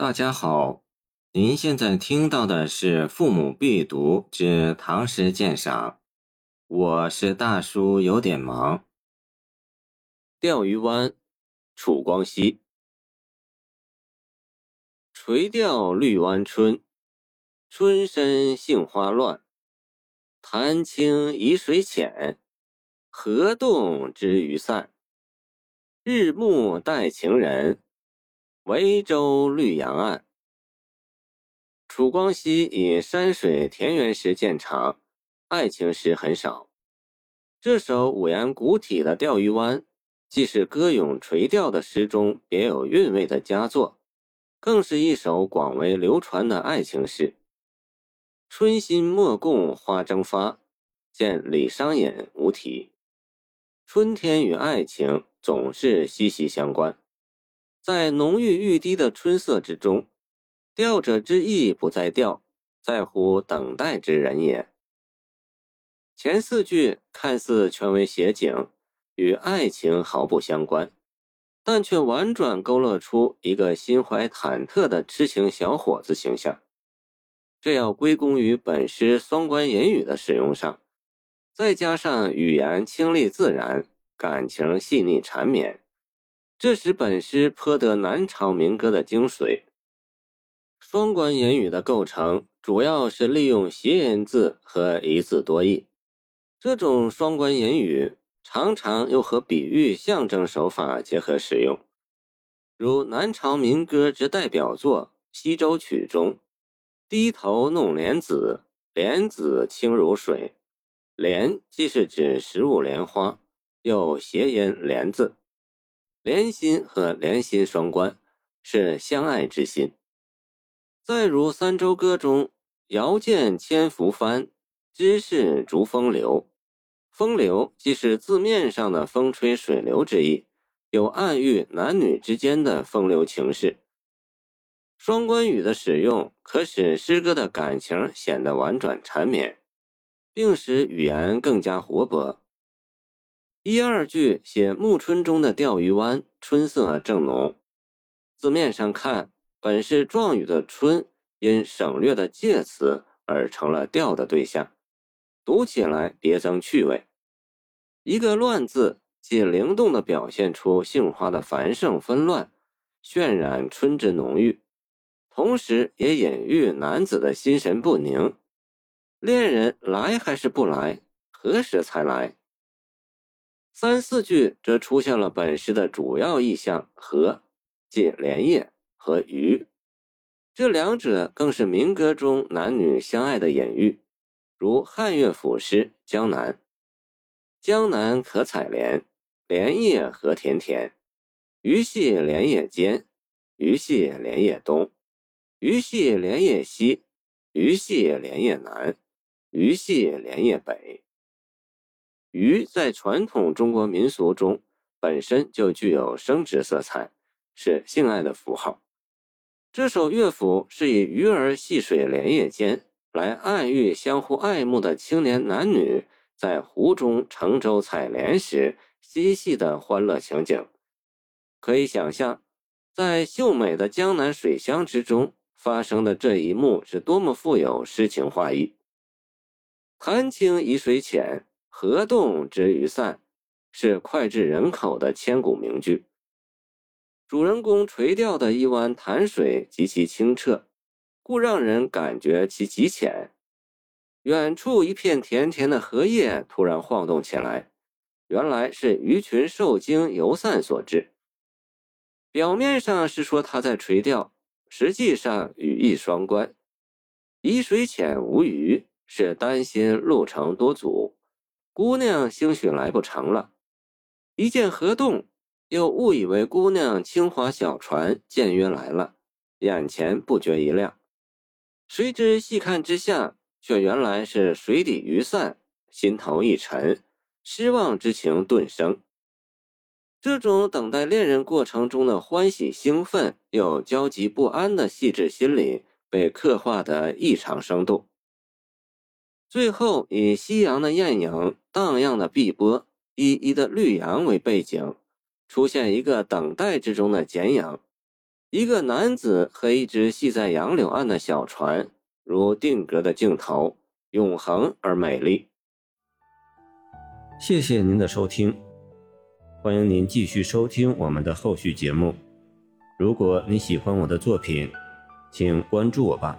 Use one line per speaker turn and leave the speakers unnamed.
大家好，您现在听到的是《父母必读之唐诗鉴赏》，我是大叔，有点忙。
钓鱼湾，楚光熙。垂钓绿湾春，春深杏花乱。潭清疑水浅，河动知鱼散。日暮待情人。维州绿杨岸，楚光熙以山水田园诗见长，爱情诗很少。这首五言古体的《钓鱼湾》，既是歌咏垂钓的诗中别有韵味的佳作，更是一首广为流传的爱情诗。春心莫共花争发，见李商隐无题。春天与爱情总是息息相关。在浓郁欲滴的春色之中，钓者之意不在钓，在乎等待之人也。前四句看似全为写景，与爱情毫不相关，但却婉转勾勒出一个心怀忐忑的痴情小伙子形象。这要归功于本诗双关言语的使用上，再加上语言清丽自然，感情细腻缠绵。这使本诗颇得南朝民歌的精髓。双关言语的构成，主要是利用谐音字和一字多义。这种双关言语常常又和比喻、象征手法结合使用，如南朝民歌之代表作《西洲曲》中“低头弄莲子，莲子清如水”，莲既是指食物莲花，又谐音莲字。连心和连心双关，是相爱之心。再如《三洲歌》中“遥见千浮帆，知是逐风流”，风流既是字面上的风吹水流之意，有暗喻男女之间的风流情事。双关语的使用，可使诗歌的感情显得婉转缠绵，并使语言更加活泼。一二句写暮春中的钓鱼湾，春色正浓。字面上看，本是状语的“春”，因省略的介词而成了钓的对象，读起来别增趣味。一个“乱”字，既灵动地表现出杏花的繁盛纷乱，渲染春之浓郁，同时也隐喻男子的心神不宁。恋人来还是不来？何时才来？三四句则出现了本诗的主要意象“和”，即莲叶和鱼，这两者更是民歌中男女相爱的隐喻。如汉乐府诗《江南》：“江南可采莲，莲叶何田田。鱼戏莲叶间，鱼戏莲叶东。鱼戏莲叶西，鱼戏莲叶南，鱼戏莲叶北。”鱼在传统中国民俗中本身就具有生殖色彩，是性爱的符号。这首乐府是以鱼儿戏水莲叶间，来暗喻相互爱慕的青年男女在湖中乘舟采莲时嬉戏的欢乐情景。可以想象，在秀美的江南水乡之中发生的这一幕是多么富有诗情画意。潭清疑水浅。河动知鱼散，是脍炙人口的千古名句。主人公垂钓的一湾潭水极其清澈，故让人感觉其极浅。远处一片甜甜的荷叶突然晃动起来，原来是鱼群受惊游散所致。表面上是说他在垂钓，实际上语意双关。以水浅无鱼，是担心路程多阻。姑娘兴许来不成了，一见河洞，又误以为姑娘轻划小船见约来了，眼前不觉一亮。谁知细看之下，却原来是水底鱼散，心头一沉，失望之情顿生。这种等待恋人过程中的欢喜兴奋又焦急不安的细致心理，被刻画得异常生动。最后以夕阳的艳影、荡漾的碧波、依依的绿杨为背景，出现一个等待之中的剪影，一个男子和一只系在杨柳岸的小船，如定格的镜头，永恒而美丽。
谢谢您的收听，欢迎您继续收听我们的后续节目。如果你喜欢我的作品，请关注我吧。